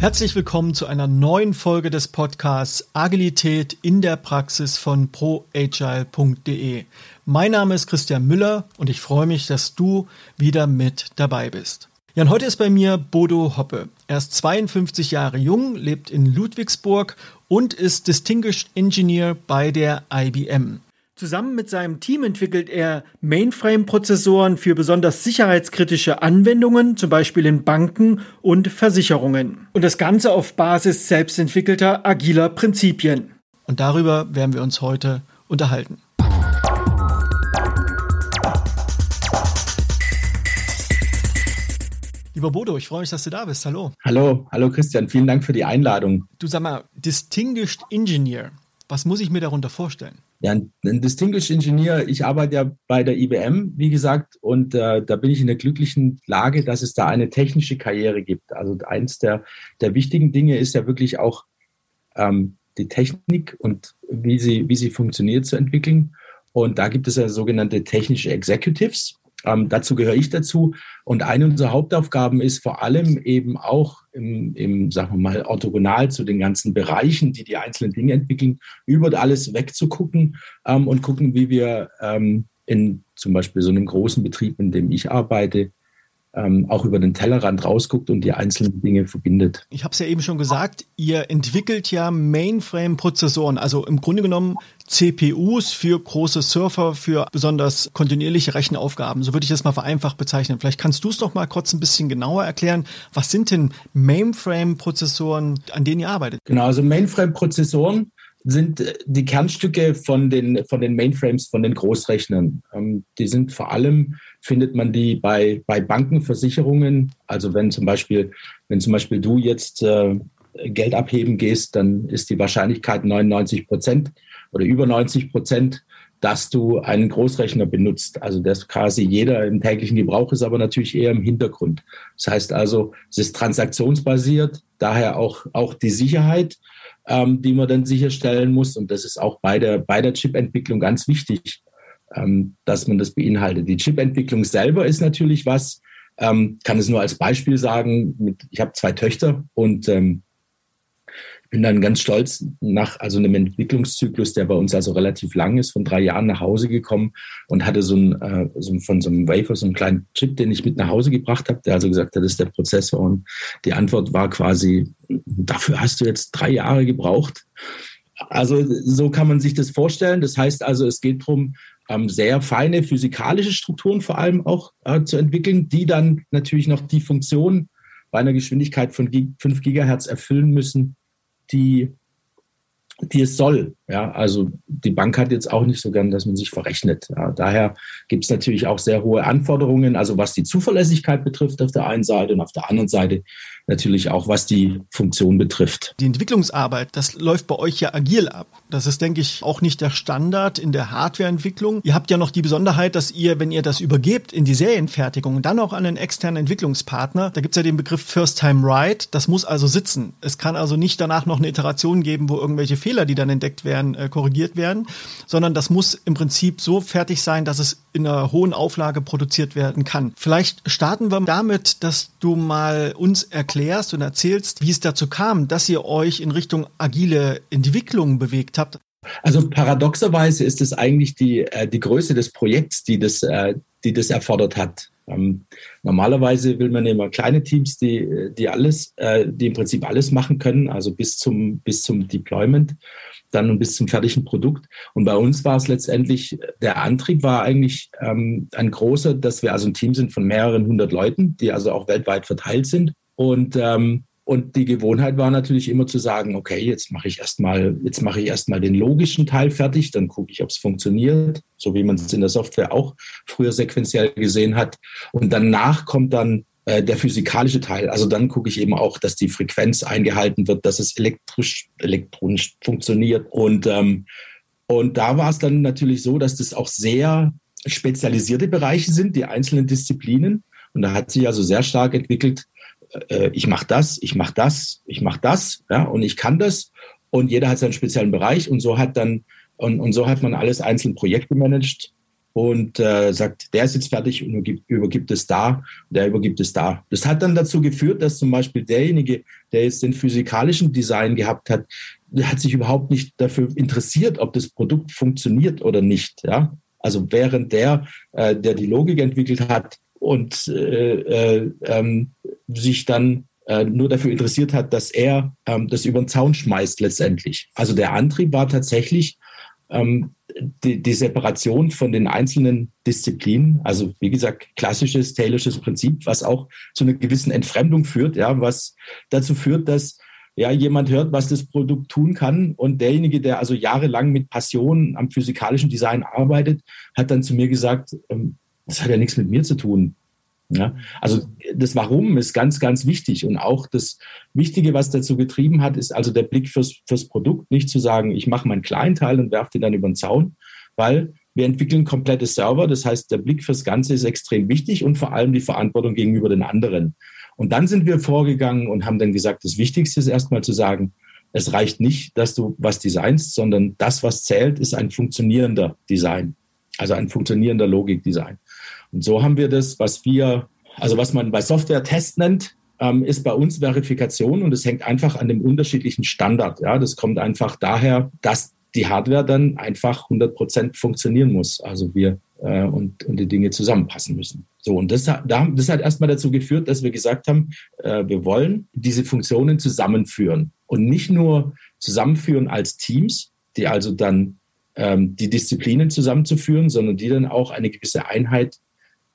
Herzlich willkommen zu einer neuen Folge des Podcasts Agilität in der Praxis von proagile.de. Mein Name ist Christian Müller und ich freue mich, dass du wieder mit dabei bist. Ja, und heute ist bei mir Bodo Hoppe. Er ist 52 Jahre jung, lebt in Ludwigsburg und ist Distinguished Engineer bei der IBM. Zusammen mit seinem Team entwickelt er Mainframe-Prozessoren für besonders sicherheitskritische Anwendungen, zum Beispiel in Banken und Versicherungen. Und das Ganze auf Basis selbstentwickelter agiler Prinzipien. Und darüber werden wir uns heute unterhalten. Lieber Bodo, ich freue mich, dass du da bist. Hallo. Hallo, hallo Christian, vielen Dank für die Einladung. Du sag mal, Distinguished Engineer, was muss ich mir darunter vorstellen? Ja, ein, Distinguished Engineer, ich arbeite ja bei der IBM, wie gesagt, und äh, da bin ich in der glücklichen Lage, dass es da eine technische Karriere gibt. Also eins der, der wichtigen Dinge ist ja wirklich auch ähm, die Technik und wie sie, wie sie funktioniert zu entwickeln. Und da gibt es ja sogenannte technische Executives. Ähm, dazu gehöre ich dazu. Und eine unserer Hauptaufgaben ist vor allem eben auch im, im, sagen wir mal, orthogonal zu den ganzen Bereichen, die die einzelnen Dinge entwickeln, über alles wegzugucken ähm, und gucken, wie wir ähm, in zum Beispiel so einem großen Betrieb, in dem ich arbeite, ähm, auch über den Tellerrand rausguckt und die einzelnen Dinge verbindet. Ich habe es ja eben schon gesagt, ihr entwickelt ja Mainframe-Prozessoren, also im Grunde genommen CPUs für große Surfer, für besonders kontinuierliche Rechenaufgaben. So würde ich das mal vereinfacht bezeichnen. Vielleicht kannst du es doch mal kurz ein bisschen genauer erklären. Was sind denn Mainframe-Prozessoren, an denen ihr arbeitet? Genau, also Mainframe-Prozessoren sind äh, die Kernstücke von den, von den Mainframes, von den Großrechnern. Ähm, die sind vor allem, findet man die bei, bei Banken, Versicherungen. Also wenn zum Beispiel, wenn zum Beispiel du jetzt äh, Geld abheben gehst, dann ist die Wahrscheinlichkeit 99 Prozent oder über 90 Prozent, dass du einen Großrechner benutzt. Also das quasi jeder im täglichen Gebrauch ist, aber natürlich eher im Hintergrund. Das heißt also, es ist transaktionsbasiert, daher auch, auch die Sicherheit ähm, die man dann sicherstellen muss. Und das ist auch bei der, bei der Chip-Entwicklung ganz wichtig, ähm, dass man das beinhaltet. Die Chip-Entwicklung selber ist natürlich was, ähm, kann es nur als Beispiel sagen, mit, ich habe zwei Töchter und ähm, bin dann ganz stolz nach also einem Entwicklungszyklus, der bei uns also relativ lang ist, von drei Jahren nach Hause gekommen und hatte so, ein, äh, so von so einem Wafer so einen kleinen Chip, den ich mit nach Hause gebracht habe, der also gesagt hat, das ist der Prozessor. Und die Antwort war quasi, dafür hast du jetzt drei Jahre gebraucht. Also so kann man sich das vorstellen. Das heißt also, es geht darum, ähm, sehr feine physikalische Strukturen vor allem auch äh, zu entwickeln, die dann natürlich noch die Funktion bei einer Geschwindigkeit von 5 Gigahertz erfüllen müssen, die, die es soll. Ja, also die Bank hat jetzt auch nicht so gern, dass man sich verrechnet. Ja, daher gibt es natürlich auch sehr hohe Anforderungen, also was die Zuverlässigkeit betrifft auf der einen Seite und auf der anderen Seite natürlich auch was die Funktion betrifft. Die Entwicklungsarbeit, das läuft bei euch ja agil ab. Das ist, denke ich, auch nicht der Standard in der Hardwareentwicklung. Ihr habt ja noch die Besonderheit, dass ihr, wenn ihr das übergebt in die Serienfertigung und dann auch an einen externen Entwicklungspartner, da gibt es ja den Begriff First Time Right, das muss also sitzen. Es kann also nicht danach noch eine Iteration geben, wo irgendwelche Fehler, die dann entdeckt werden, äh, korrigiert werden, sondern das muss im Prinzip so fertig sein, dass es in einer hohen Auflage produziert werden kann. Vielleicht starten wir damit, dass du mal uns erklärst und erzählst, wie es dazu kam, dass ihr euch in Richtung agile Entwicklung bewegt habt. Also paradoxerweise ist es eigentlich die, äh, die Größe des Projekts, die das, äh, die das erfordert hat. Ähm, normalerweise will man immer kleine Teams, die, die alles, äh, die im Prinzip alles machen können, also bis zum, bis zum Deployment dann bis zum fertigen Produkt. Und bei uns war es letztendlich, der Antrieb war eigentlich ähm, ein großer, dass wir also ein Team sind von mehreren hundert Leuten, die also auch weltweit verteilt sind. Und, ähm, und die Gewohnheit war natürlich immer zu sagen, okay, jetzt mache ich erstmal, jetzt mache ich erstmal den logischen Teil fertig, dann gucke ich, ob es funktioniert, so wie man es in der Software auch früher sequenziell gesehen hat. Und danach kommt dann äh, der physikalische Teil. Also dann gucke ich eben auch, dass die Frequenz eingehalten wird, dass es elektrisch, elektronisch funktioniert. Und, ähm, und da war es dann natürlich so, dass das auch sehr spezialisierte Bereiche sind, die einzelnen Disziplinen. Und da hat sich also sehr stark entwickelt, äh, ich mache das, ich mache das, ich mache das, ja, und ich kann das. Und jeder hat seinen speziellen Bereich und so hat dann, und, und so hat man alles einzeln Projekte gemanagt und äh, sagt, der ist jetzt fertig und übergibt, übergibt es da, der übergibt es da. Das hat dann dazu geführt, dass zum Beispiel derjenige, der jetzt den physikalischen Design gehabt hat, der hat sich überhaupt nicht dafür interessiert, ob das Produkt funktioniert oder nicht. Ja? Also während der, äh, der die Logik entwickelt hat und äh, äh, ähm, sich dann äh, nur dafür interessiert hat, dass er ähm, das über den Zaun schmeißt letztendlich. Also der Antrieb war tatsächlich ähm, die, die Separation von den einzelnen Disziplinen. Also wie gesagt, klassisches Taylorsches Prinzip, was auch zu einer gewissen Entfremdung führt, ja, was dazu führt, dass ja, jemand hört, was das Produkt tun kann und derjenige, der also jahrelang mit Passion am physikalischen Design arbeitet, hat dann zu mir gesagt, ähm, das hat ja nichts mit mir zu tun. Ja, also das Warum ist ganz, ganz wichtig. Und auch das Wichtige, was dazu getrieben hat, ist also der Blick fürs, fürs Produkt, nicht zu sagen, ich mache meinen kleinen Teil und werfe den dann über den Zaun, weil wir entwickeln komplette Server. Das heißt, der Blick fürs Ganze ist extrem wichtig und vor allem die Verantwortung gegenüber den anderen. Und dann sind wir vorgegangen und haben dann gesagt, das Wichtigste ist erstmal zu sagen, es reicht nicht, dass du was designst, sondern das, was zählt, ist ein funktionierender Design. Also ein funktionierender Logikdesign. Und so haben wir das, was wir, also was man bei Software Test nennt, ähm, ist bei uns Verifikation und es hängt einfach an dem unterschiedlichen Standard. Ja, das kommt einfach daher, dass die Hardware dann einfach 100 Prozent funktionieren muss. Also wir äh, und, und die Dinge zusammenpassen müssen. So, und das, das hat erstmal dazu geführt, dass wir gesagt haben, äh, wir wollen diese Funktionen zusammenführen und nicht nur zusammenführen als Teams, die also dann ähm, die Disziplinen zusammenzuführen, sondern die dann auch eine gewisse Einheit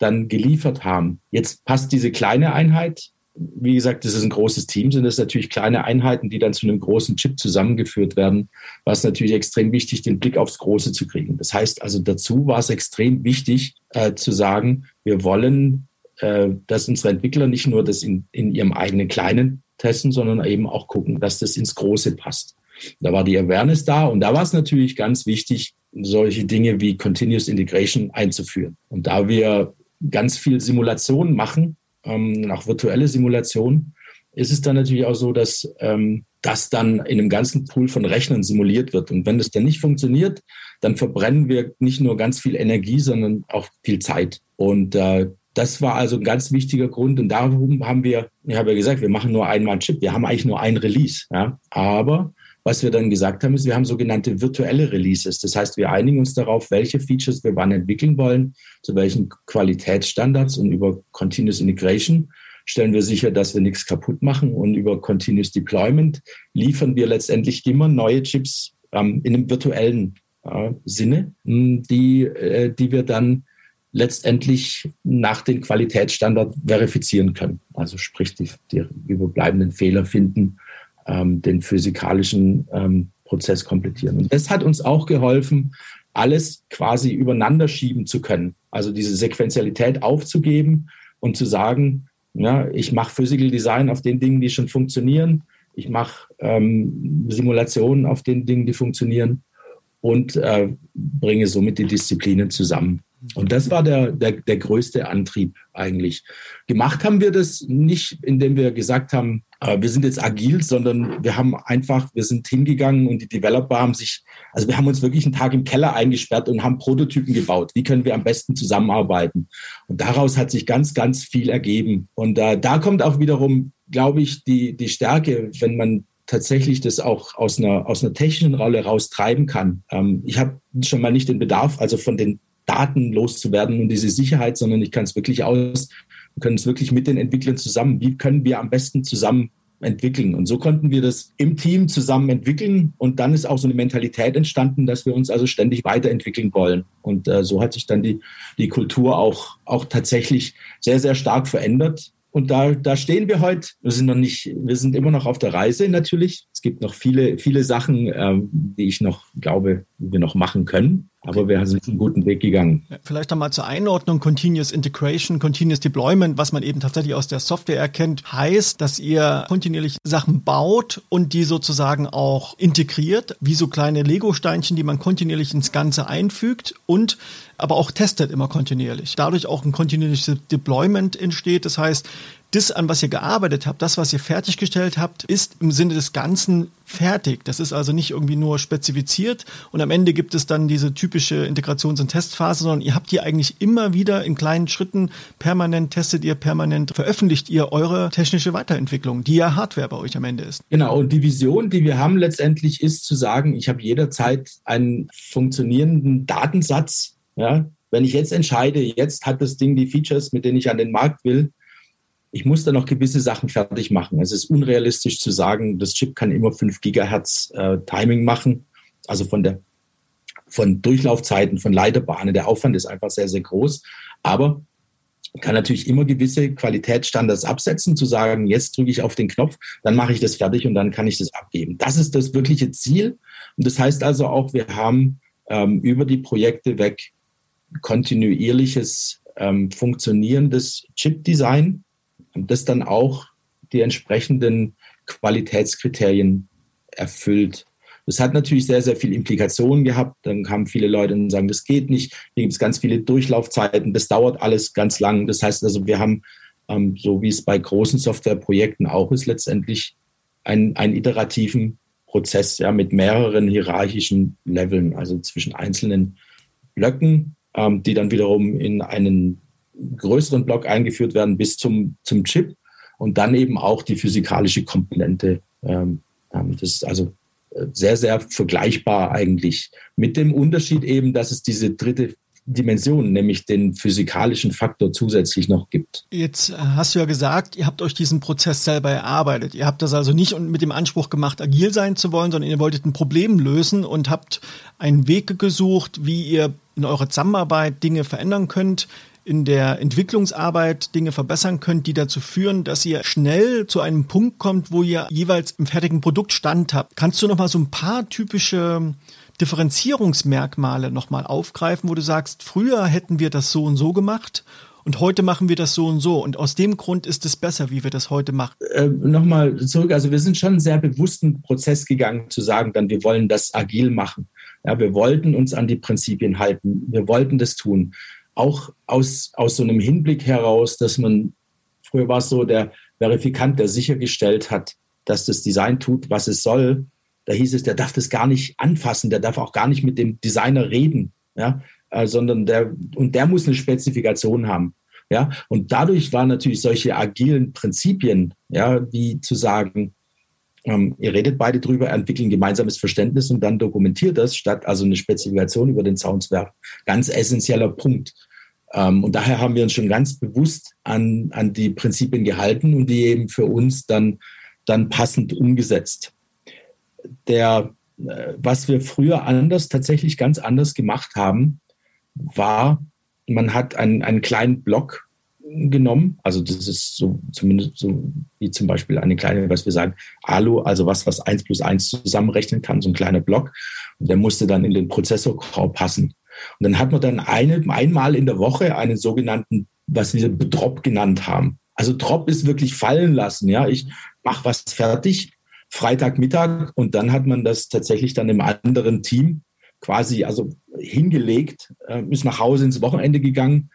dann geliefert haben. Jetzt passt diese kleine Einheit, wie gesagt, das ist ein großes Team, sind das natürlich kleine Einheiten, die dann zu einem großen Chip zusammengeführt werden, was natürlich extrem wichtig, den Blick aufs Große zu kriegen. Das heißt also, dazu war es extrem wichtig äh, zu sagen, wir wollen, äh, dass unsere Entwickler nicht nur das in, in ihrem eigenen Kleinen testen, sondern eben auch gucken, dass das ins Große passt. Da war die Awareness da und da war es natürlich ganz wichtig, solche Dinge wie Continuous Integration einzuführen. Und da wir ganz viel Simulation machen, ähm, auch virtuelle Simulation, ist es dann natürlich auch so, dass ähm, das dann in einem ganzen Pool von Rechnern simuliert wird. Und wenn das dann nicht funktioniert, dann verbrennen wir nicht nur ganz viel Energie, sondern auch viel Zeit. Und äh, das war also ein ganz wichtiger Grund. Und darum haben wir, ich habe ja gesagt, wir machen nur einmal einen Chip. Wir haben eigentlich nur ein Release. Ja? Aber was wir dann gesagt haben, ist, wir haben sogenannte virtuelle Releases. Das heißt, wir einigen uns darauf, welche Features wir wann entwickeln wollen, zu welchen Qualitätsstandards und über Continuous Integration stellen wir sicher, dass wir nichts kaputt machen und über Continuous Deployment liefern wir letztendlich immer neue Chips ähm, in einem virtuellen äh, Sinne, die, äh, die wir dann letztendlich nach den Qualitätsstandards verifizieren können. Also sprich, die, die überbleibenden Fehler finden ähm, den physikalischen ähm, Prozess komplettieren. Und das hat uns auch geholfen, alles quasi übereinander schieben zu können. Also diese Sequenzialität aufzugeben und zu sagen, ja, ich mache Physical Design auf den Dingen, die schon funktionieren. Ich mache ähm, Simulationen auf den Dingen, die funktionieren und äh, bringe somit die Disziplinen zusammen. Und das war der, der, der größte Antrieb eigentlich. Gemacht haben wir das nicht, indem wir gesagt haben, äh, wir sind jetzt agil, sondern wir haben einfach, wir sind hingegangen und die Developer haben sich, also wir haben uns wirklich einen Tag im Keller eingesperrt und haben Prototypen gebaut. Wie können wir am besten zusammenarbeiten? Und daraus hat sich ganz, ganz viel ergeben. Und äh, da kommt auch wiederum, glaube ich, die, die Stärke, wenn man tatsächlich das auch aus einer, aus einer technischen Rolle raustreiben kann. Ähm, ich habe schon mal nicht den Bedarf, also von den Daten loszuwerden und diese Sicherheit, sondern ich kann es wirklich aus, können es wirklich mit den Entwicklern zusammen, wie können wir am besten zusammen entwickeln. Und so konnten wir das im Team zusammen entwickeln. Und dann ist auch so eine Mentalität entstanden, dass wir uns also ständig weiterentwickeln wollen. Und äh, so hat sich dann die, die Kultur auch, auch tatsächlich sehr, sehr stark verändert. Und da, da stehen wir heute. Wir sind noch nicht, wir sind immer noch auf der Reise natürlich. Es gibt noch viele, viele Sachen, ähm, die ich noch glaube, wir noch machen können. Aber wir sind einen guten Weg gegangen. Vielleicht einmal zur Einordnung. Continuous Integration, Continuous Deployment, was man eben tatsächlich aus der Software erkennt, heißt, dass ihr kontinuierlich Sachen baut und die sozusagen auch integriert, wie so kleine Lego-Steinchen, die man kontinuierlich ins Ganze einfügt und aber auch testet immer kontinuierlich. Dadurch auch ein kontinuierliches Deployment entsteht. Das heißt, das, an was ihr gearbeitet habt, das, was ihr fertiggestellt habt, ist im Sinne des Ganzen fertig. Das ist also nicht irgendwie nur spezifiziert und am Ende gibt es dann diese typische Integrations- und Testphase, sondern ihr habt hier eigentlich immer wieder in kleinen Schritten permanent testet ihr, permanent veröffentlicht ihr eure technische Weiterentwicklung, die ja Hardware bei euch am Ende ist. Genau, und die Vision, die wir haben letztendlich ist zu sagen, ich habe jederzeit einen funktionierenden Datensatz. Ja? Wenn ich jetzt entscheide, jetzt hat das Ding die Features, mit denen ich an den Markt will, ich muss da noch gewisse Sachen fertig machen. Es ist unrealistisch zu sagen, das Chip kann immer 5 Gigahertz äh, Timing machen. Also von der von Durchlaufzeiten, von Leiterbahnen. Der Aufwand ist einfach sehr, sehr groß. Aber kann natürlich immer gewisse Qualitätsstandards absetzen, zu sagen, jetzt drücke ich auf den Knopf, dann mache ich das fertig und dann kann ich das abgeben. Das ist das wirkliche Ziel. Und das heißt also auch, wir haben ähm, über die Projekte weg kontinuierliches ähm, funktionierendes Chip-Design das dann auch die entsprechenden Qualitätskriterien erfüllt. Das hat natürlich sehr, sehr viele Implikationen gehabt. Dann kamen viele Leute und sagen, das geht nicht. Hier gibt es ganz viele Durchlaufzeiten. Das dauert alles ganz lang. Das heißt also, wir haben, ähm, so wie es bei großen Softwareprojekten auch ist, letztendlich einen, einen iterativen Prozess ja, mit mehreren hierarchischen Leveln, also zwischen einzelnen Blöcken, ähm, die dann wiederum in einen größeren Block eingeführt werden bis zum, zum Chip und dann eben auch die physikalische Komponente. Ähm, das ist also äh, sehr, sehr vergleichbar eigentlich. Mit dem Unterschied eben, dass es diese dritte Dimension, nämlich den physikalischen Faktor zusätzlich noch gibt. Jetzt äh, hast du ja gesagt, ihr habt euch diesen Prozess selber erarbeitet. Ihr habt das also nicht mit dem Anspruch gemacht, agil sein zu wollen, sondern ihr wolltet ein Problem lösen und habt einen Weg gesucht, wie ihr in eurer Zusammenarbeit Dinge verändern könnt, in der Entwicklungsarbeit Dinge verbessern könnt, die dazu führen, dass ihr schnell zu einem Punkt kommt, wo ihr jeweils im fertigen Produkt Stand habt. Kannst du noch mal so ein paar typische Differenzierungsmerkmale noch mal aufgreifen, wo du sagst, früher hätten wir das so und so gemacht und heute machen wir das so und so. Und aus dem Grund ist es besser, wie wir das heute machen. Äh, Nochmal zurück. Also wir sind schon einen sehr bewussten Prozess gegangen, zu sagen, dann wir wollen das agil machen. Ja, wir wollten uns an die Prinzipien halten. Wir wollten das tun auch aus, aus so einem Hinblick heraus, dass man, früher war es so, der Verifikant, der sichergestellt hat, dass das Design tut, was es soll, da hieß es, der darf das gar nicht anfassen, der darf auch gar nicht mit dem Designer reden, ja, äh, sondern der, und der muss eine Spezifikation haben. Ja, und dadurch waren natürlich solche agilen Prinzipien, ja, wie zu sagen, ähm, ihr redet beide drüber, entwickeln gemeinsames Verständnis und dann dokumentiert das, statt also eine Spezifikation über den Zaun zu werfen. Ganz essentieller Punkt. Ähm, und daher haben wir uns schon ganz bewusst an, an die Prinzipien gehalten und die eben für uns dann, dann passend umgesetzt. Der, äh, was wir früher anders, tatsächlich ganz anders gemacht haben, war, man hat einen, einen kleinen Block genommen. Also das ist so zumindest so wie zum Beispiel eine kleine, was wir sagen, Alu, also was, was eins plus eins zusammenrechnen kann, so ein kleiner Block. Und der musste dann in den Prozessorkorb passen. Und dann hat man dann eine, einmal in der Woche einen sogenannten, was wir Drop genannt haben. Also Drop ist wirklich fallen lassen. Ja, ich mache was fertig, Freitagmittag, und dann hat man das tatsächlich dann im anderen Team quasi also hingelegt, äh, ist nach Hause ins Wochenende gegangen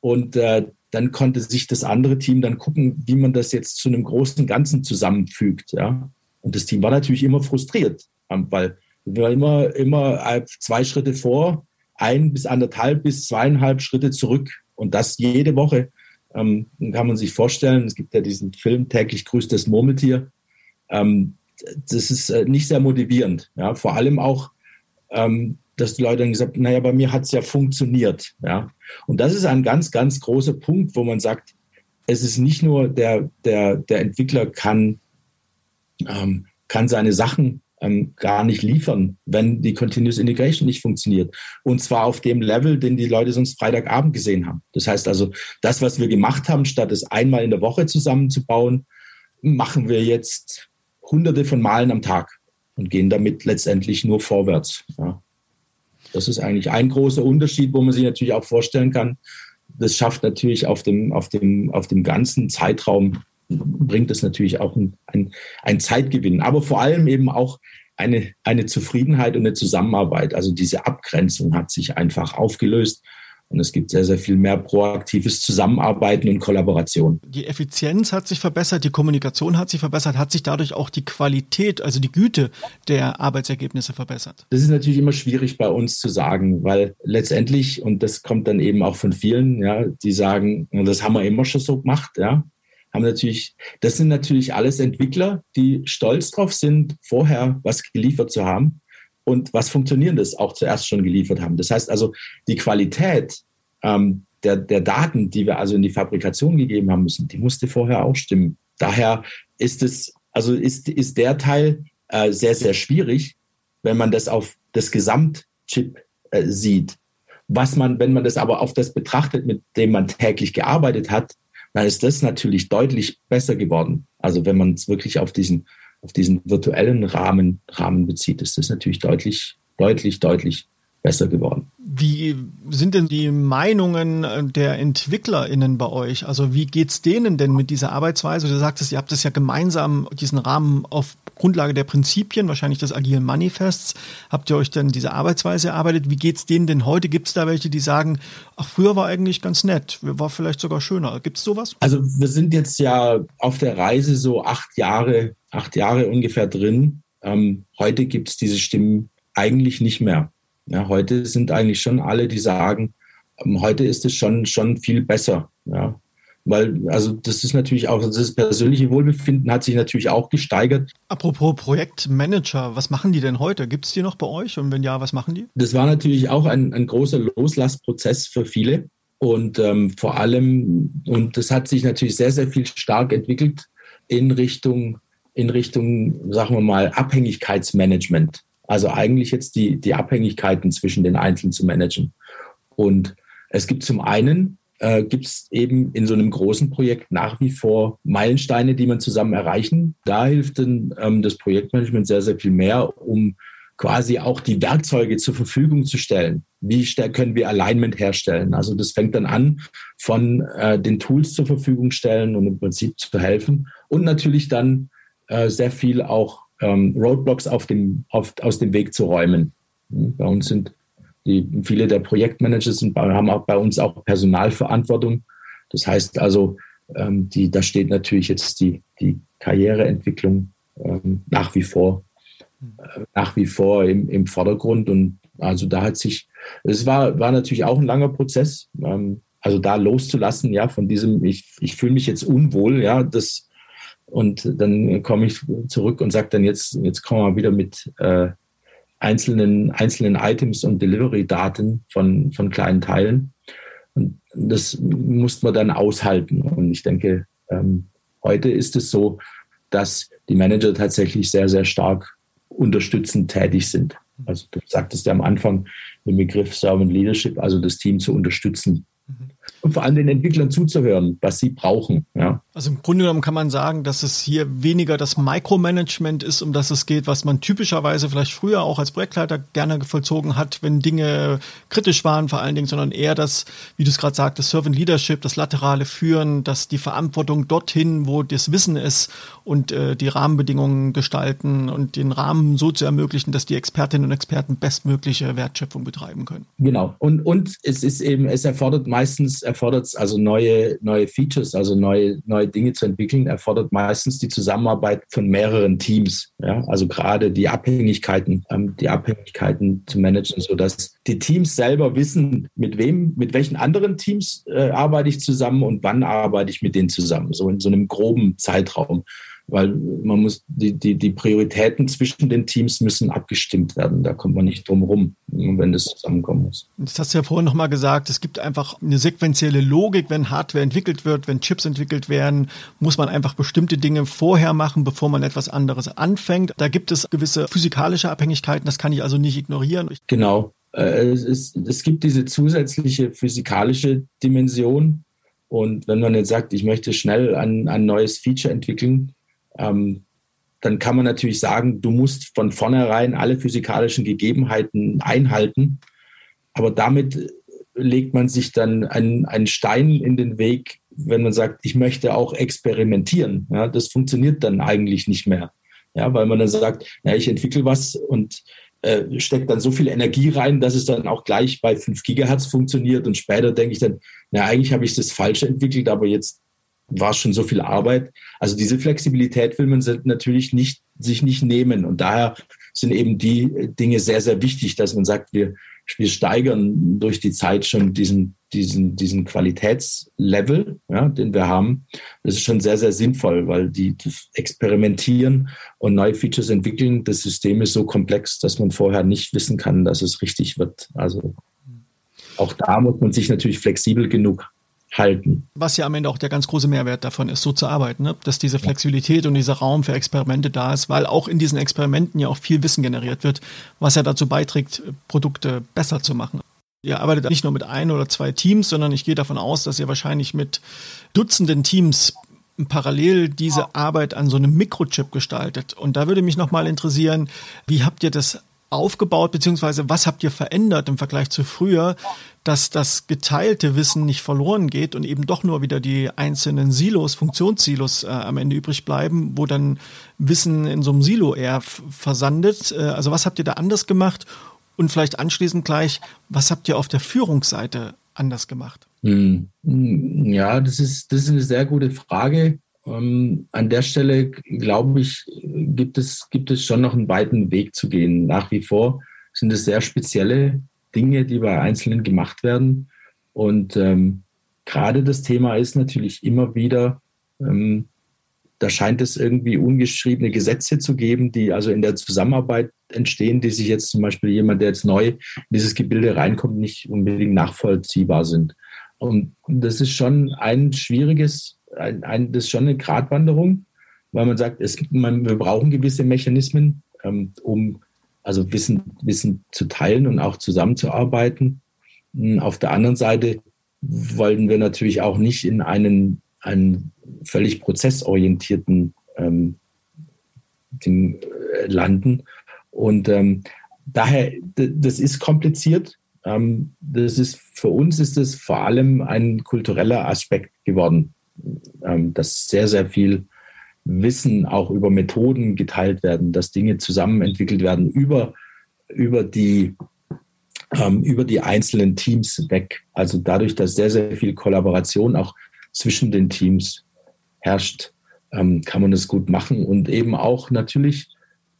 und äh, dann konnte sich das andere Team dann gucken, wie man das jetzt zu einem großen Ganzen zusammenfügt. Ja? Und das Team war natürlich immer frustriert, weil wir immer, immer zwei Schritte vor, ein bis anderthalb bis zweieinhalb Schritte zurück. Und das jede Woche. Ähm, kann man sich vorstellen, es gibt ja diesen Film täglich grüßt das Murmeltier. Ähm, das ist äh, nicht sehr motivierend. Ja? Vor allem auch, ähm, dass die Leute dann gesagt haben, naja, bei mir hat es ja funktioniert. Ja? Und das ist ein ganz, ganz großer Punkt, wo man sagt, es ist nicht nur der, der, der Entwickler kann, ähm, kann seine Sachen ähm, gar nicht liefern, wenn die Continuous Integration nicht funktioniert. Und zwar auf dem Level, den die Leute sonst Freitagabend gesehen haben. Das heißt also, das, was wir gemacht haben, statt es einmal in der Woche zusammenzubauen, machen wir jetzt hunderte von Malen am Tag und gehen damit letztendlich nur vorwärts. Ja. Das ist eigentlich ein großer Unterschied, wo man sich natürlich auch vorstellen kann. Das schafft natürlich auf dem, auf dem, auf dem ganzen Zeitraum, bringt es natürlich auch ein, ein, ein Zeitgewinn, aber vor allem eben auch eine, eine Zufriedenheit und eine Zusammenarbeit. Also diese Abgrenzung hat sich einfach aufgelöst. Und es gibt sehr, sehr viel mehr proaktives Zusammenarbeiten und Kollaboration. Die Effizienz hat sich verbessert, die Kommunikation hat sich verbessert, hat sich dadurch auch die Qualität, also die Güte der Arbeitsergebnisse verbessert? Das ist natürlich immer schwierig bei uns zu sagen, weil letztendlich, und das kommt dann eben auch von vielen, ja, die sagen, das haben wir immer schon so gemacht, ja, haben natürlich, das sind natürlich alles Entwickler, die stolz drauf sind, vorher was geliefert zu haben und was Funktionierendes auch zuerst schon geliefert haben. Das heißt also, die Qualität ähm, der, der Daten, die wir also in die Fabrikation gegeben haben müssen, die musste vorher auch stimmen. Daher ist es, also ist, ist der Teil äh, sehr, sehr schwierig, wenn man das auf das Gesamtchip äh, sieht. Was man, wenn man das aber auf das betrachtet, mit dem man täglich gearbeitet hat, dann ist das natürlich deutlich besser geworden. Also wenn man es wirklich auf diesen auf diesen virtuellen Rahmen, Rahmen bezieht, ist das natürlich deutlich, deutlich, deutlich besser geworden. Wie sind denn die Meinungen äh, der EntwicklerInnen bei euch? Also wie geht's denen denn mit dieser Arbeitsweise? Du sagtest, ihr habt das ja gemeinsam, diesen Rahmen auf Grundlage der Prinzipien, wahrscheinlich des agilen Manifests, habt ihr euch dann diese Arbeitsweise erarbeitet. Wie geht's denen denn heute? Gibt es da welche, die sagen, ach, früher war eigentlich ganz nett, war vielleicht sogar schöner. Gibt es sowas? Also wir sind jetzt ja auf der Reise so acht Jahre, acht Jahre ungefähr drin. Ähm, heute gibt es diese Stimmen eigentlich nicht mehr. Ja, heute sind eigentlich schon alle, die sagen, ähm, heute ist es schon, schon viel besser. Ja. Weil, also das ist natürlich auch, das persönliche Wohlbefinden hat sich natürlich auch gesteigert. Apropos Projektmanager, was machen die denn heute? Gibt es die noch bei euch? Und wenn ja, was machen die? Das war natürlich auch ein, ein großer Loslassprozess für viele. Und ähm, vor allem, und das hat sich natürlich sehr, sehr viel stark entwickelt in Richtung, in Richtung, sagen wir mal, Abhängigkeitsmanagement. Also eigentlich jetzt die, die Abhängigkeiten zwischen den Einzelnen zu managen. Und es gibt zum einen, äh, gibt es eben in so einem großen Projekt nach wie vor Meilensteine, die man zusammen erreichen. Da hilft dann ähm, das Projektmanagement sehr, sehr viel mehr, um quasi auch die Werkzeuge zur Verfügung zu stellen. Wie können wir Alignment herstellen? Also das fängt dann an von äh, den Tools zur Verfügung stellen und im Prinzip zu helfen und natürlich dann äh, sehr viel auch ähm, Roadblocks auf dem, auf, aus dem Weg zu räumen. Hm, bei uns sind die, viele der Projektmanager sind, haben auch bei uns auch Personalverantwortung. Das heißt also, ähm, die, da steht natürlich jetzt die, die Karriereentwicklung ähm, nach wie vor, äh, nach wie vor im, im Vordergrund. Und also da hat sich, es war, war natürlich auch ein langer Prozess. Ähm, also da loszulassen, ja, von diesem, ich, ich fühle mich jetzt unwohl, ja, das, und dann komme ich zurück und sage dann jetzt, jetzt kommen wir wieder mit äh, einzelnen, einzelnen Items und Delivery-Daten von, von kleinen Teilen. Und das muss man dann aushalten. Und ich denke, ähm, heute ist es so, dass die Manager tatsächlich sehr, sehr stark unterstützend tätig sind. Also du sagtest ja am Anfang den Begriff Servant Leadership, also das Team zu unterstützen. Und vor allem den Entwicklern zuzuhören, was sie brauchen. Ja. Also im Grunde genommen kann man sagen, dass es hier weniger das Micromanagement ist, um das es geht, was man typischerweise vielleicht früher auch als Projektleiter gerne vollzogen hat, wenn Dinge kritisch waren vor allen Dingen, sondern eher das, wie du es gerade sagtest, Servant Leadership, das laterale Führen, dass die Verantwortung dorthin, wo das Wissen ist und äh, die Rahmenbedingungen gestalten und den Rahmen so zu ermöglichen, dass die Expertinnen und Experten bestmögliche Wertschöpfung betreiben können. Genau. Und, und es ist eben, es erfordert meistens erfordert es also neue, neue Features, also neue, neue Dinge zu entwickeln, erfordert meistens die Zusammenarbeit von mehreren Teams. Ja? Also gerade die Abhängigkeiten, ähm, die Abhängigkeiten zu managen, sodass die Teams selber wissen, mit wem, mit welchen anderen Teams äh, arbeite ich zusammen und wann arbeite ich mit denen zusammen. So in so einem groben Zeitraum weil man muss, die, die, die Prioritäten zwischen den Teams müssen abgestimmt werden. Da kommt man nicht drum rum, wenn das zusammenkommen muss. Das hast du ja vorhin nochmal gesagt, es gibt einfach eine sequentielle Logik, wenn Hardware entwickelt wird, wenn Chips entwickelt werden, muss man einfach bestimmte Dinge vorher machen, bevor man etwas anderes anfängt. Da gibt es gewisse physikalische Abhängigkeiten, das kann ich also nicht ignorieren. Genau. Äh, es, ist, es gibt diese zusätzliche physikalische Dimension. Und wenn man jetzt sagt, ich möchte schnell ein, ein neues Feature entwickeln, ähm, dann kann man natürlich sagen, du musst von vornherein alle physikalischen Gegebenheiten einhalten. Aber damit legt man sich dann einen, einen Stein in den Weg, wenn man sagt, ich möchte auch experimentieren. Ja, das funktioniert dann eigentlich nicht mehr. Ja, weil man dann sagt, ja, ich entwickle was und äh, steckt dann so viel Energie rein, dass es dann auch gleich bei 5 Gigahertz funktioniert. Und später denke ich dann, na, eigentlich habe ich das falsch entwickelt, aber jetzt war schon so viel Arbeit. Also diese Flexibilität will man natürlich nicht, sich nicht nehmen. Und daher sind eben die Dinge sehr, sehr wichtig, dass man sagt, wir, wir steigern durch die Zeit schon diesen, diesen, diesen Qualitätslevel, ja, den wir haben. Das ist schon sehr, sehr sinnvoll, weil die, Experimentieren und neue Features entwickeln, das System ist so komplex, dass man vorher nicht wissen kann, dass es richtig wird. Also auch da muss man sich natürlich flexibel genug halten. Was ja am Ende auch der ganz große Mehrwert davon ist, so zu arbeiten, ne? dass diese Flexibilität und dieser Raum für Experimente da ist, weil auch in diesen Experimenten ja auch viel Wissen generiert wird, was ja dazu beiträgt, Produkte besser zu machen. Ihr arbeitet nicht nur mit ein oder zwei Teams, sondern ich gehe davon aus, dass ihr wahrscheinlich mit Dutzenden Teams parallel diese Arbeit an so einem Mikrochip gestaltet. Und da würde mich nochmal interessieren, wie habt ihr das aufgebaut, beziehungsweise was habt ihr verändert im Vergleich zu früher, dass das geteilte Wissen nicht verloren geht und eben doch nur wieder die einzelnen Silos, Funktionssilos äh, am Ende übrig bleiben, wo dann Wissen in so einem Silo eher versandet. Äh, also was habt ihr da anders gemacht? Und vielleicht anschließend gleich, was habt ihr auf der Führungsseite anders gemacht? Hm. Ja, das ist, das ist eine sehr gute Frage. Ähm, an der Stelle, glaube ich, gibt es, gibt es schon noch einen weiten Weg zu gehen. Nach wie vor sind es sehr spezielle Dinge, die bei Einzelnen gemacht werden. Und ähm, gerade das Thema ist natürlich immer wieder, ähm, da scheint es irgendwie ungeschriebene Gesetze zu geben, die also in der Zusammenarbeit entstehen, die sich jetzt zum Beispiel jemand, der jetzt neu in dieses Gebilde reinkommt, nicht unbedingt nachvollziehbar sind. Und das ist schon ein schwieriges, ein, ein, das ist schon eine Gratwanderung, weil man sagt, es, man, wir brauchen gewisse Mechanismen, ähm, um also Wissen, Wissen zu teilen und auch zusammenzuarbeiten. Hm, auf der anderen Seite wollen wir natürlich auch nicht in einen, einen völlig prozessorientierten ähm, Ding äh, landen. Und ähm, daher, das ist kompliziert. Ähm, das ist für uns ist es vor allem ein kultureller Aspekt geworden, ähm, dass sehr, sehr viel Wissen auch über Methoden geteilt werden, dass Dinge zusammen entwickelt werden über, über, die, ähm, über die einzelnen Teams weg. Also dadurch, dass sehr, sehr viel Kollaboration auch zwischen den Teams herrscht, ähm, kann man das gut machen und eben auch natürlich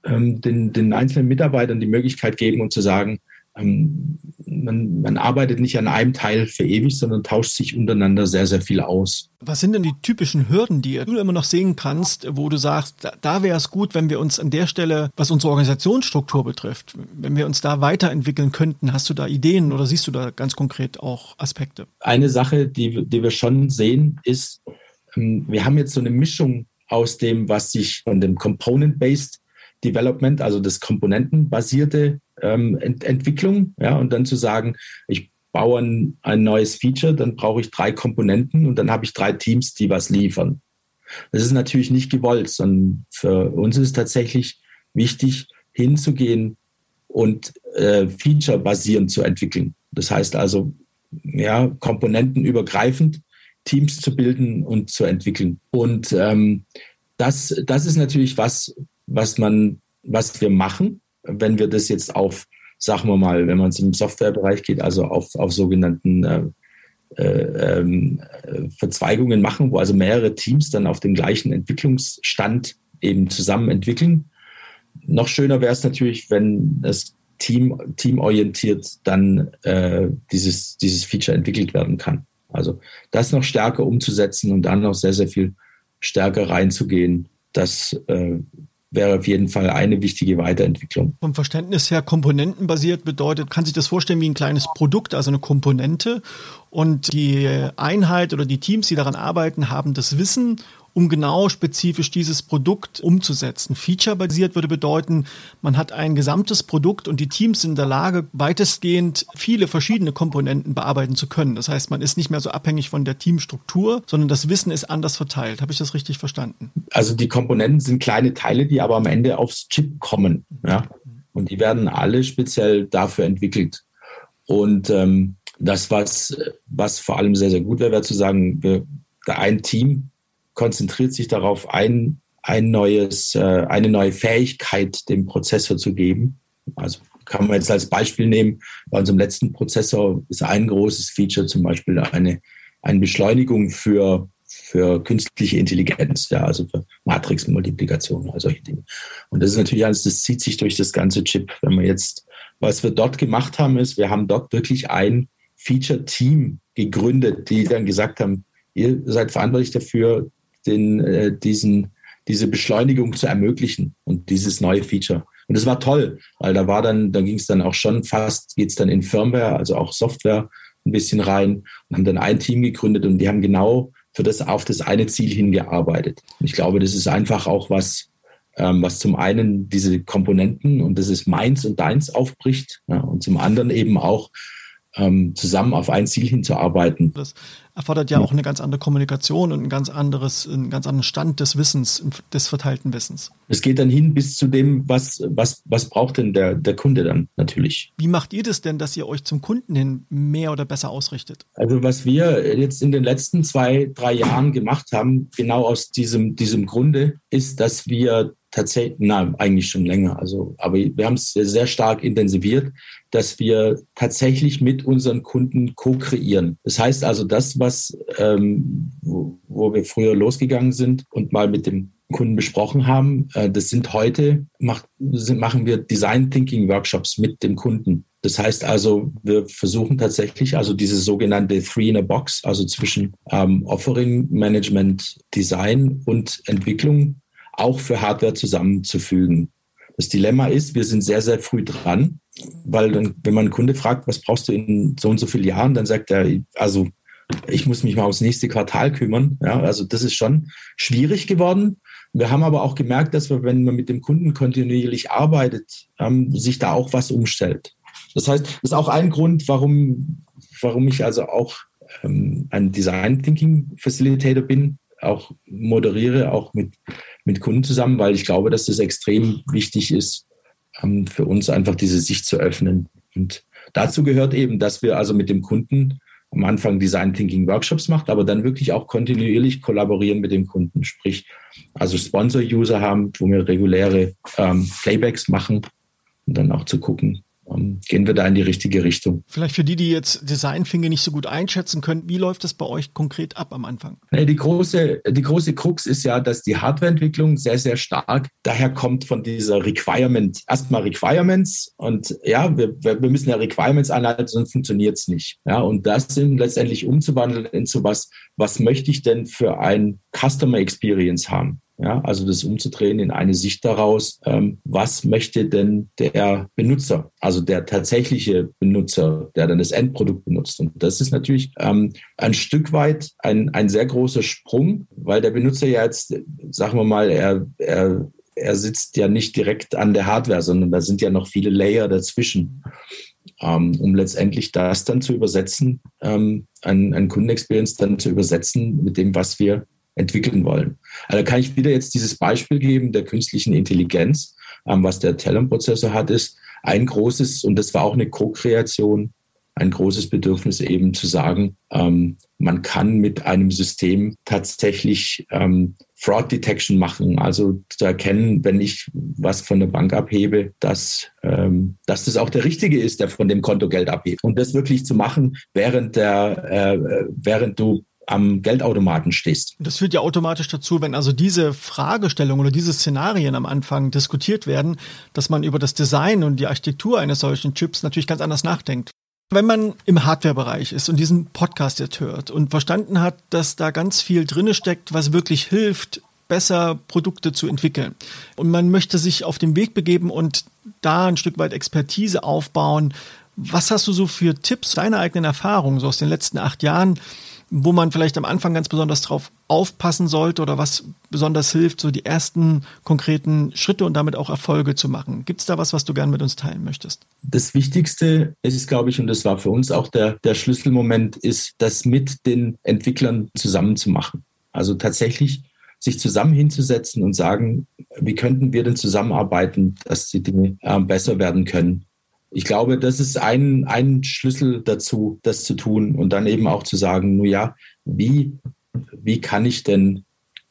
ähm, den, den einzelnen Mitarbeitern die Möglichkeit geben und zu sagen, ähm, man, man, arbeitet nicht an einem Teil für ewig, sondern tauscht sich untereinander sehr, sehr viel aus. Was sind denn die typischen Hürden, die du immer noch sehen kannst, wo du sagst, da, da wäre es gut, wenn wir uns an der Stelle, was unsere Organisationsstruktur betrifft, wenn wir uns da weiterentwickeln könnten? Hast du da Ideen oder siehst du da ganz konkret auch Aspekte? Eine Sache, die, die wir schon sehen, ist, ähm, wir haben jetzt so eine Mischung aus dem, was sich von dem Component-Based Development, also das komponentenbasierte ähm, Ent Entwicklung, ja, und dann zu sagen, ich baue ein, ein neues Feature, dann brauche ich drei Komponenten und dann habe ich drei Teams, die was liefern. Das ist natürlich nicht gewollt, sondern für uns ist es tatsächlich wichtig, hinzugehen und äh, Feature-basierend zu entwickeln. Das heißt also, ja, komponentenübergreifend Teams zu bilden und zu entwickeln. Und ähm, das, das ist natürlich was, was man, was wir machen wenn wir das jetzt auf, sagen wir mal, wenn man es im Softwarebereich geht, also auf, auf sogenannten äh, äh, ähm, Verzweigungen machen, wo also mehrere Teams dann auf dem gleichen Entwicklungsstand eben zusammen entwickeln. Noch schöner wäre es natürlich, wenn das Team, teamorientiert dann äh, dieses, dieses Feature entwickelt werden kann. Also das noch stärker umzusetzen und dann noch sehr, sehr viel stärker reinzugehen, das äh, wäre auf jeden Fall eine wichtige Weiterentwicklung. Vom Verständnis her komponentenbasiert bedeutet, kann sich das vorstellen wie ein kleines Produkt, also eine Komponente. Und die Einheit oder die Teams, die daran arbeiten, haben das Wissen um genau spezifisch dieses Produkt umzusetzen. Feature-basiert würde bedeuten, man hat ein gesamtes Produkt und die Teams sind in der Lage, weitestgehend viele verschiedene Komponenten bearbeiten zu können. Das heißt, man ist nicht mehr so abhängig von der Teamstruktur, sondern das Wissen ist anders verteilt. Habe ich das richtig verstanden? Also die Komponenten sind kleine Teile, die aber am Ende aufs Chip kommen. Ja? Und die werden alle speziell dafür entwickelt. Und ähm, das, was, was vor allem sehr, sehr gut wäre, wäre zu sagen, wir, ein Team konzentriert sich darauf, ein, ein neues, äh, eine neue Fähigkeit dem Prozessor zu geben. Also kann man jetzt als Beispiel nehmen. Bei unserem letzten Prozessor ist ein großes Feature zum Beispiel eine, eine Beschleunigung für, für künstliche Intelligenz, ja, also für Matrixmultiplikation, also solche Dinge. Und das ist natürlich alles, das zieht sich durch das ganze Chip. Wenn wir jetzt, was wir dort gemacht haben, ist, wir haben dort wirklich ein Feature-Team gegründet, die dann gesagt haben, ihr seid verantwortlich dafür, den, äh, diesen, diese Beschleunigung zu ermöglichen und dieses neue Feature. Und das war toll, weil da war dann, da ging es dann auch schon fast, geht es dann in Firmware, also auch Software ein bisschen rein und haben dann ein Team gegründet und die haben genau für das auf das eine Ziel hingearbeitet. Und ich glaube, das ist einfach auch was, ähm, was zum einen diese Komponenten und das ist meins und deins aufbricht ja, und zum anderen eben auch ähm, zusammen auf ein Ziel hinzuarbeiten. Das erfordert ja, auch eine ganz andere Kommunikation und ein ganz anderes, einen ganz anderen Stand des Wissens, des verteilten Wissens. Es geht dann hin bis zu dem, was, was, was braucht denn der, der Kunde dann natürlich. Wie macht ihr das denn, dass ihr euch zum Kunden hin mehr oder besser ausrichtet? Also was wir jetzt in den letzten zwei, drei Jahren gemacht haben, genau aus diesem, diesem Grunde, ist, dass wir tatsächlich, na, eigentlich schon länger. Also, aber wir haben es sehr stark intensiviert, dass wir tatsächlich mit unseren Kunden co-kreieren. Das heißt also, das, was, ähm, wo, wo wir früher losgegangen sind und mal mit dem Kunden besprochen haben, äh, das sind heute, macht, sind, machen wir Design Thinking Workshops mit dem Kunden. Das heißt also, wir versuchen tatsächlich also diese sogenannte Three in a Box, also zwischen ähm, Offering, Management, Design und Entwicklung auch für Hardware zusammenzufügen. Das Dilemma ist, wir sind sehr, sehr früh dran, weil dann, wenn man einen Kunde fragt, was brauchst du in so und so vielen Jahren, dann sagt er, also ich muss mich mal aufs nächste Quartal kümmern. Ja, also das ist schon schwierig geworden. Wir haben aber auch gemerkt, dass wir, wenn man mit dem Kunden kontinuierlich arbeitet, ähm, sich da auch was umstellt. Das heißt, das ist auch ein Grund, warum, warum ich also auch ähm, ein Design Thinking Facilitator bin, auch moderiere, auch mit mit Kunden zusammen, weil ich glaube, dass das extrem wichtig ist, ähm, für uns einfach diese Sicht zu öffnen. Und dazu gehört eben, dass wir also mit dem Kunden am Anfang Design Thinking Workshops macht, aber dann wirklich auch kontinuierlich kollaborieren mit dem Kunden. Sprich, also Sponsor-User haben, wo wir reguläre ähm, Playbacks machen und dann auch zu gucken, gehen wir da in die richtige Richtung. Vielleicht für die, die jetzt Designfinge nicht so gut einschätzen können, wie läuft das bei euch konkret ab am Anfang? Die große, die große Krux ist ja, dass die Hardwareentwicklung sehr, sehr stark daher kommt von dieser Requirement. Erstmal Requirements und ja, wir, wir müssen ja Requirements anhalten, sonst funktioniert es nicht. Ja, und das sind letztendlich umzuwandeln in so was, was möchte ich denn für ein Customer Experience haben? Ja, also das umzudrehen in eine Sicht daraus, ähm, was möchte denn der Benutzer, also der tatsächliche Benutzer, der dann das Endprodukt benutzt. Und das ist natürlich ähm, ein Stück weit ein, ein sehr großer Sprung, weil der Benutzer ja jetzt, sagen wir mal, er, er, er sitzt ja nicht direkt an der Hardware, sondern da sind ja noch viele Layer dazwischen. Um, ähm, um letztendlich das dann zu übersetzen, ähm, ein, ein Kundenexperience dann zu übersetzen mit dem, was wir entwickeln wollen. Also kann ich wieder jetzt dieses Beispiel geben der künstlichen Intelligenz. Ähm, was der Talon-Prozessor hat, ist ein großes, und das war auch eine Co-Kreation, ein großes Bedürfnis eben zu sagen, ähm, man kann mit einem System tatsächlich ähm, Fraud Detection machen, also zu erkennen, wenn ich was von der Bank abhebe, dass, ähm, dass das auch der Richtige ist, der von dem Konto Geld abhebt. Und das wirklich zu machen, während, der, äh, während du am Geldautomaten stehst. Das führt ja automatisch dazu, wenn also diese Fragestellung oder diese Szenarien am Anfang diskutiert werden, dass man über das Design und die Architektur eines solchen Chips natürlich ganz anders nachdenkt. Wenn man im Hardware-Bereich ist und diesen Podcast jetzt hört und verstanden hat, dass da ganz viel drinne steckt, was wirklich hilft, besser Produkte zu entwickeln. Und man möchte sich auf den Weg begeben und da ein Stück weit Expertise aufbauen. Was hast du so für Tipps, deine eigenen Erfahrungen so aus den letzten acht Jahren, wo man vielleicht am Anfang ganz besonders drauf aufpassen sollte oder was besonders hilft, so die ersten konkreten Schritte und damit auch Erfolge zu machen? Gibt es da was, was du gerne mit uns teilen möchtest? Das Wichtigste ist, glaube ich, und das war für uns auch der, der Schlüsselmoment, ist, das mit den Entwicklern zusammen zu machen. Also tatsächlich sich zusammen hinzusetzen und sagen, wie könnten wir denn zusammenarbeiten, dass die Dinge äh, besser werden können ich glaube, das ist ein, ein Schlüssel dazu, das zu tun und dann eben auch zu sagen, nun ja, wie, wie kann ich denn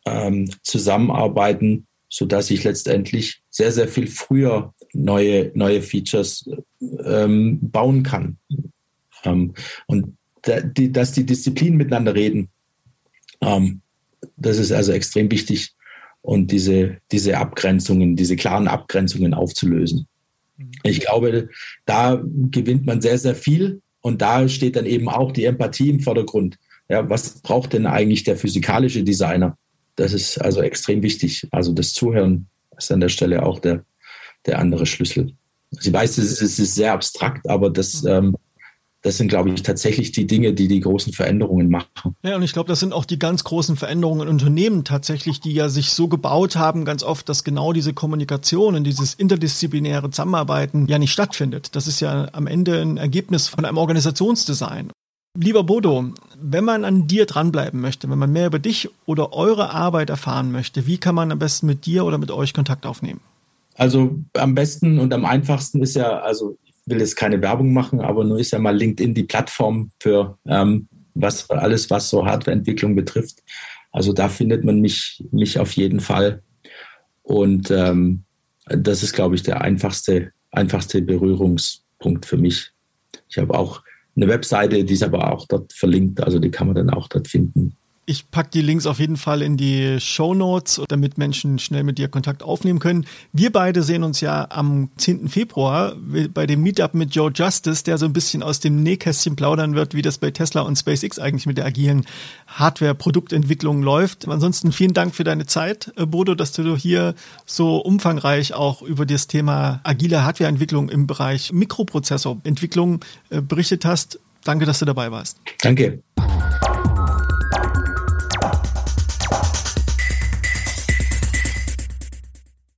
ähm, zusammenarbeiten, sodass ich letztendlich sehr, sehr viel früher neue, neue Features ähm, bauen kann. Ähm, und da, die, dass die Disziplinen miteinander reden, ähm, das ist also extrem wichtig und diese, diese Abgrenzungen, diese klaren Abgrenzungen aufzulösen. Mhm. Ich glaube, da gewinnt man sehr, sehr viel und da steht dann eben auch die Empathie im Vordergrund. Ja, was braucht denn eigentlich der physikalische Designer? Das ist also extrem wichtig. Also das Zuhören ist an der Stelle auch der, der andere Schlüssel. Sie weiß, es ist sehr abstrakt, aber das, mhm. ähm, das sind, glaube ich, tatsächlich die Dinge, die die großen Veränderungen machen. Ja, und ich glaube, das sind auch die ganz großen Veränderungen in Unternehmen tatsächlich, die ja sich so gebaut haben, ganz oft, dass genau diese Kommunikation und dieses interdisziplinäre Zusammenarbeiten ja nicht stattfindet. Das ist ja am Ende ein Ergebnis von einem Organisationsdesign. Lieber Bodo, wenn man an dir dranbleiben möchte, wenn man mehr über dich oder eure Arbeit erfahren möchte, wie kann man am besten mit dir oder mit euch Kontakt aufnehmen? Also am besten und am einfachsten ist ja, also will jetzt keine Werbung machen, aber nur ist ja mal LinkedIn die Plattform für ähm, was alles, was so Hardwareentwicklung betrifft. Also da findet man mich, mich auf jeden Fall. Und ähm, das ist, glaube ich, der einfachste, einfachste Berührungspunkt für mich. Ich habe auch eine Webseite, die ist aber auch dort verlinkt, also die kann man dann auch dort finden. Ich packe die Links auf jeden Fall in die Show Notes, damit Menschen schnell mit dir Kontakt aufnehmen können. Wir beide sehen uns ja am 10. Februar bei dem Meetup mit Joe Justice, der so ein bisschen aus dem Nähkästchen plaudern wird, wie das bei Tesla und SpaceX eigentlich mit der agilen Hardware-Produktentwicklung läuft. Ansonsten vielen Dank für deine Zeit, äh, Bodo, dass du hier so umfangreich auch über das Thema agile Hardwareentwicklung im Bereich Mikroprozessorentwicklung äh, berichtet hast. Danke, dass du dabei warst. Danke.